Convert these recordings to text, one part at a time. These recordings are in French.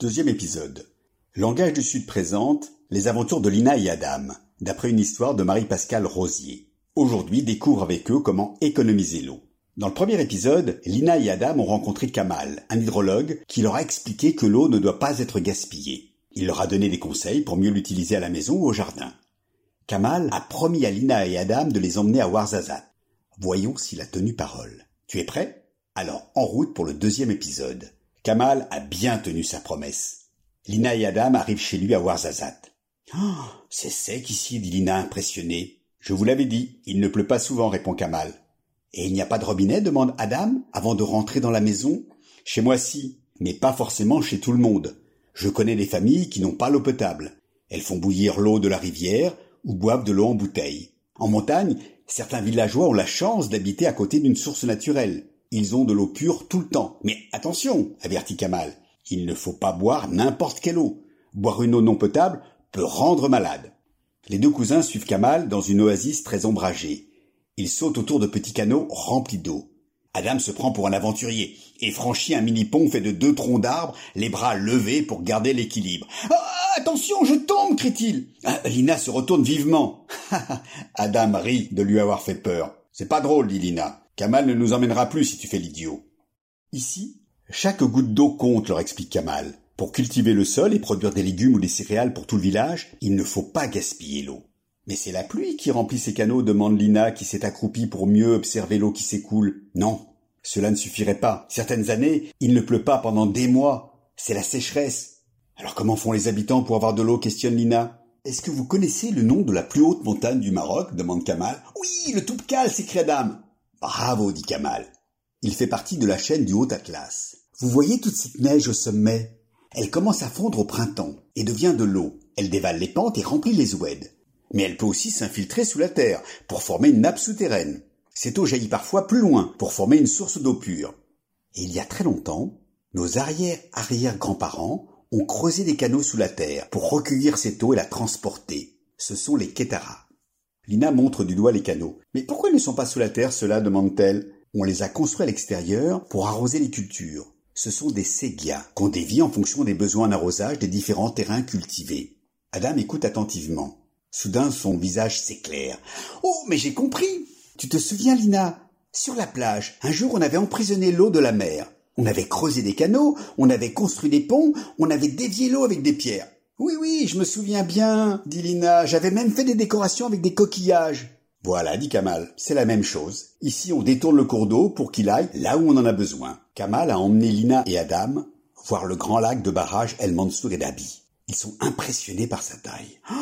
Deuxième épisode. Langage du Sud présente les aventures de Lina et Adam, d'après une histoire de Marie-Pascale Rosier. Aujourd'hui, découvre avec eux comment économiser l'eau. Dans le premier épisode, Lina et Adam ont rencontré Kamal, un hydrologue, qui leur a expliqué que l'eau ne doit pas être gaspillée. Il leur a donné des conseils pour mieux l'utiliser à la maison ou au jardin. Kamal a promis à Lina et Adam de les emmener à Warzazat. Voyons s'il a tenu parole. Tu es prêt? Alors, en route pour le deuxième épisode. Kamal a bien tenu sa promesse. Lina et Adam arrivent chez lui à Warzazat. Oh, c'est sec ici, dit Lina impressionnée. Je vous l'avais dit, il ne pleut pas souvent, répond Kamal. Et il n'y a pas de robinet demande Adam, avant de rentrer dans la maison? Chez moi si, mais pas forcément chez tout le monde. Je connais des familles qui n'ont pas l'eau potable. Elles font bouillir l'eau de la rivière ou boivent de l'eau en bouteille. En montagne, certains villageois ont la chance d'habiter à côté d'une source naturelle. Ils ont de l'eau pure tout le temps. Mais attention, avertit Kamal, il ne faut pas boire n'importe quelle eau. Boire une eau non potable peut rendre malade. Les deux cousins suivent Kamal dans une oasis très ombragée. Ils sautent autour de petits canaux remplis d'eau. Adam se prend pour un aventurier et franchit un mini-pont fait de deux troncs d'arbres, les bras levés pour garder l'équilibre. Ah, attention, je tombe, crie-t-il. Ah, Lina se retourne vivement. Adam rit de lui avoir fait peur. C'est pas drôle, dit Lina. Kamal ne nous emmènera plus si tu fais l'idiot. Ici, chaque goutte d'eau compte, leur explique Kamal. Pour cultiver le sol et produire des légumes ou des céréales pour tout le village, il ne faut pas gaspiller l'eau. Mais c'est la pluie qui remplit ces canaux, demande Lina, qui s'est accroupie pour mieux observer l'eau qui s'écoule. Non, cela ne suffirait pas. Certaines années, il ne pleut pas pendant des mois. C'est la sécheresse. Alors comment font les habitants pour avoir de l'eau questionne Lina. Est-ce que vous connaissez le nom de la plus haute montagne du Maroc demande Kamal. Oui, le Toubkal, s'écria Adam. Bravo, dit Kamal. Il fait partie de la chaîne du Haut Atlas. Vous voyez toute cette neige au sommet? Elle commence à fondre au printemps et devient de l'eau. Elle dévale les pentes et remplit les oueds. Mais elle peut aussi s'infiltrer sous la terre pour former une nappe souterraine. Cette eau jaillit parfois plus loin pour former une source d'eau pure. Et il y a très longtemps, nos arrière-arrière-grands-parents ont creusé des canaux sous la terre pour recueillir cette eau et la transporter. Ce sont les Kétaras. Lina montre du doigt les canaux. Mais pourquoi ils ne sont pas sous la terre, cela demande-t-elle. On les a construits à l'extérieur pour arroser les cultures. Ce sont des ségias qu'on dévie en fonction des besoins en arrosage des différents terrains cultivés. Adam écoute attentivement. Soudain son visage s'éclaire. Oh, mais j'ai compris. Tu te souviens, Lina? Sur la plage, un jour on avait emprisonné l'eau de la mer. On avait creusé des canaux, on avait construit des ponts, on avait dévié l'eau avec des pierres. Oui, oui, je me souviens bien, dit Lina. J'avais même fait des décorations avec des coquillages. Voilà, dit Kamal, c'est la même chose. Ici, on détourne le cours d'eau pour qu'il aille là où on en a besoin. Kamal a emmené Lina et Adam voir le grand lac de barrage El Mansour et Dabi. Ils sont impressionnés par sa taille. Oh,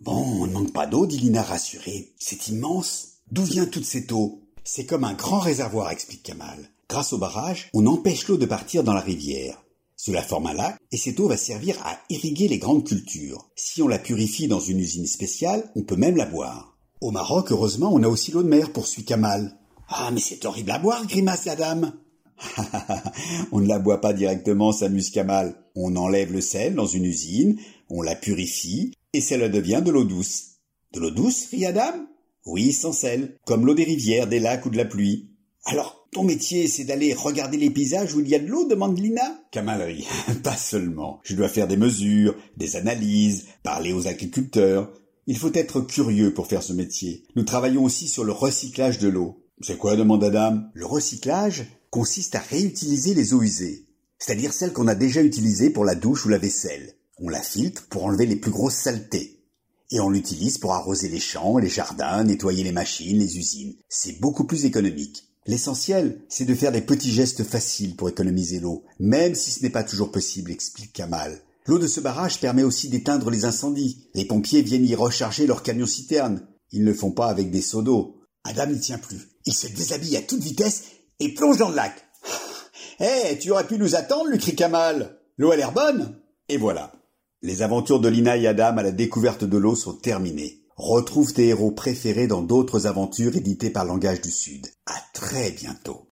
bon, on ne manque pas d'eau, dit Lina rassurée. C'est immense. D'où vient toute cette eau? C'est comme un grand réservoir, explique Kamal. Grâce au barrage, on empêche l'eau de partir dans la rivière. Cela forme un lac et cette eau va servir à irriguer les grandes cultures. Si on la purifie dans une usine spéciale, on peut même la boire. Au Maroc, heureusement, on a aussi l'eau de mer, poursuit Kamal. Ah, mais c'est horrible à boire, grimace la dame. on ne la boit pas directement, s'amuse Kamal. On enlève le sel dans une usine, on la purifie, et cela devient de l'eau douce. De l'eau douce, fit Adam? Oui, sans sel, comme l'eau des rivières, des lacs ou de la pluie. Alors, ton métier, c'est d'aller regarder les paysages où il y a de l'eau, demande Lina. Kamal rit. pas seulement. Je dois faire des mesures, des analyses, parler aux agriculteurs, il faut être curieux pour faire ce métier. Nous travaillons aussi sur le recyclage de l'eau. C'est quoi demande Adam. Le recyclage consiste à réutiliser les eaux usées, c'est-à-dire celles qu'on a déjà utilisées pour la douche ou la vaisselle. On la filtre pour enlever les plus grosses saletés. Et on l'utilise pour arroser les champs, les jardins, nettoyer les machines, les usines. C'est beaucoup plus économique. L'essentiel, c'est de faire des petits gestes faciles pour économiser l'eau, même si ce n'est pas toujours possible, explique Kamal. L'eau de ce barrage permet aussi d'éteindre les incendies. Les pompiers viennent y recharger leurs camions citernes. Ils ne le font pas avec des seaux d'eau. Adam n'y tient plus. Il se déshabille à toute vitesse et plonge dans le lac. Eh, tu aurais pu nous attendre, lui crie Kamal. L'eau a l'air bonne. Et voilà. Les aventures de Lina et Adam à la découverte de l'eau sont terminées. Retrouve tes héros préférés dans d'autres aventures éditées par Langage du Sud. À très bientôt.